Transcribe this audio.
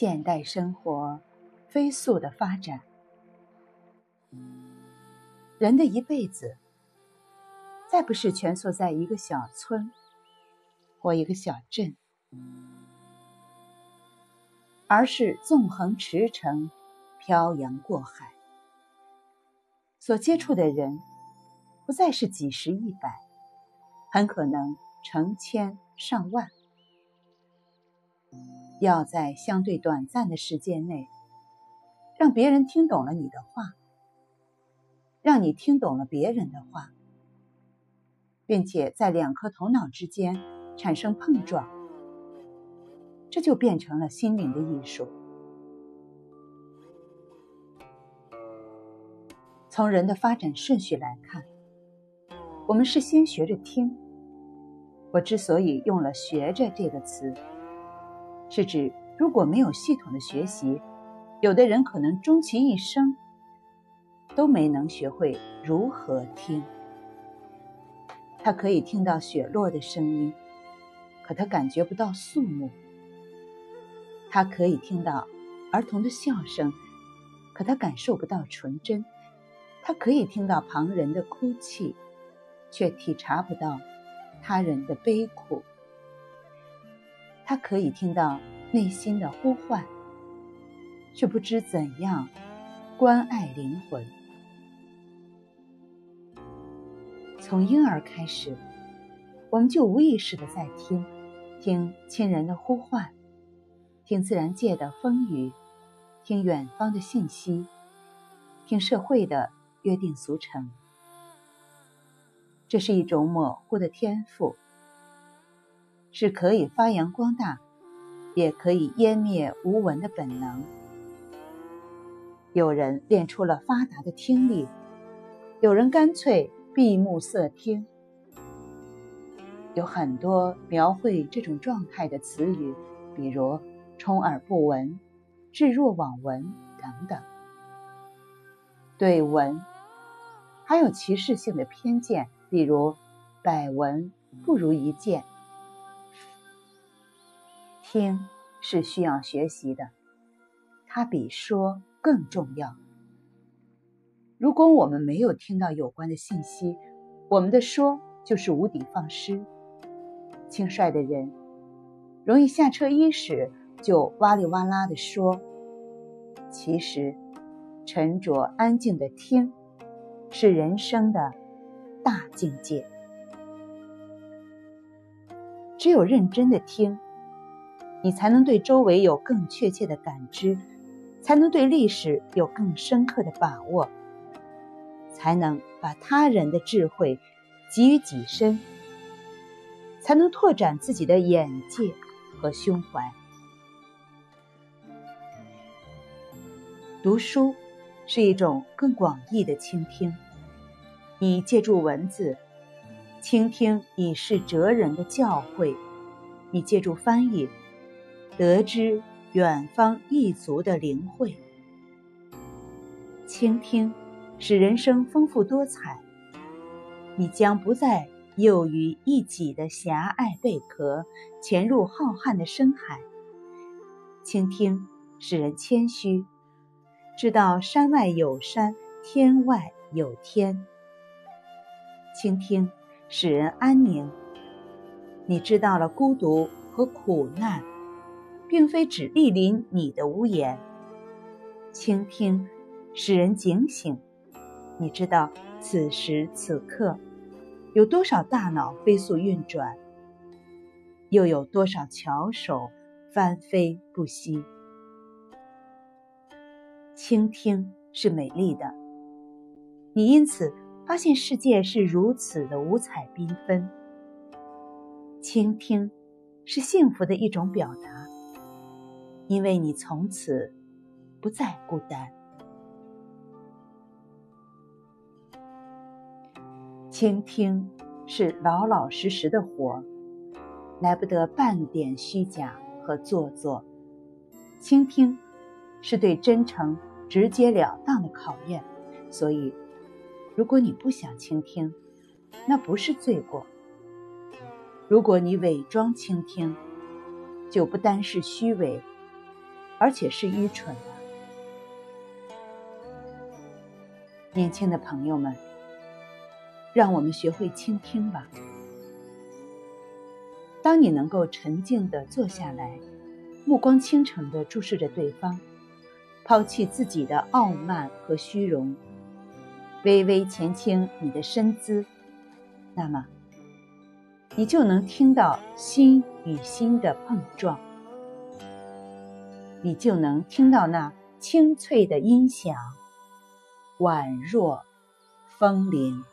现代生活飞速的发展，人的一辈子再不是蜷缩在一个小村或一个小镇，而是纵横驰骋，漂洋过海。所接触的人不再是几十亿百，很可能成千上万。要在相对短暂的时间内，让别人听懂了你的话，让你听懂了别人的话，并且在两颗头脑之间产生碰撞，这就变成了心灵的艺术。从人的发展顺序来看，我们是先学着听。我之所以用了“学着”这个词。是指，如果没有系统的学习，有的人可能终其一生都没能学会如何听。他可以听到雪落的声音，可他感觉不到肃穆；他可以听到儿童的笑声，可他感受不到纯真；他可以听到旁人的哭泣，却体察不到他人的悲苦。他可以听到内心的呼唤，却不知怎样关爱灵魂。从婴儿开始，我们就无意识的在听，听亲人的呼唤，听自然界的风雨，听远方的信息，听社会的约定俗成。这是一种模糊的天赋。是可以发扬光大，也可以湮灭无闻的本能。有人练出了发达的听力，有人干脆闭目塞听。有很多描绘这种状态的词语，比如“充耳不闻”“置若罔闻”等等。对闻还有歧视性的偏见，比如“百闻不如一见”。听是需要学习的，它比说更重要。如果我们没有听到有关的信息，我们的说就是无的放矢。轻率的人容易下车伊始就哇里哇啦的说，其实沉着安静的听是人生的大境界。只有认真的听。你才能对周围有更确切的感知，才能对历史有更深刻的把握，才能把他人的智慧给予己身，才能拓展自己的眼界和胸怀。读书是一种更广义的倾听，你借助文字倾听已是哲人的教诲，你借助翻译。得知远方异族的灵慧，倾听使人生丰富多彩。你将不再囿于一己的狭隘贝壳，潜入浩瀚的深海。倾听使人谦虚，知道山外有山，天外有天。倾听使人安宁，你知道了孤独和苦难。并非只莅临你的屋檐。倾听，使人警醒。你知道此时此刻，有多少大脑飞速运转，又有多少巧手翻飞不息。倾听是美丽的，你因此发现世界是如此的五彩缤纷。倾听是幸福的一种表达。因为你从此不再孤单。倾听是老老实实的活，来不得半点虚假和做作。倾听是对真诚直截了当的考验，所以，如果你不想倾听，那不是罪过；如果你伪装倾听，就不单是虚伪。而且是愚蠢的。年轻的朋友们，让我们学会倾听吧。当你能够沉静的坐下来，目光倾城的注视着对方，抛弃自己的傲慢和虚荣，微微前倾你的身姿，那么，你就能听到心与心的碰撞，你就能听到那清脆的音响，宛若风铃。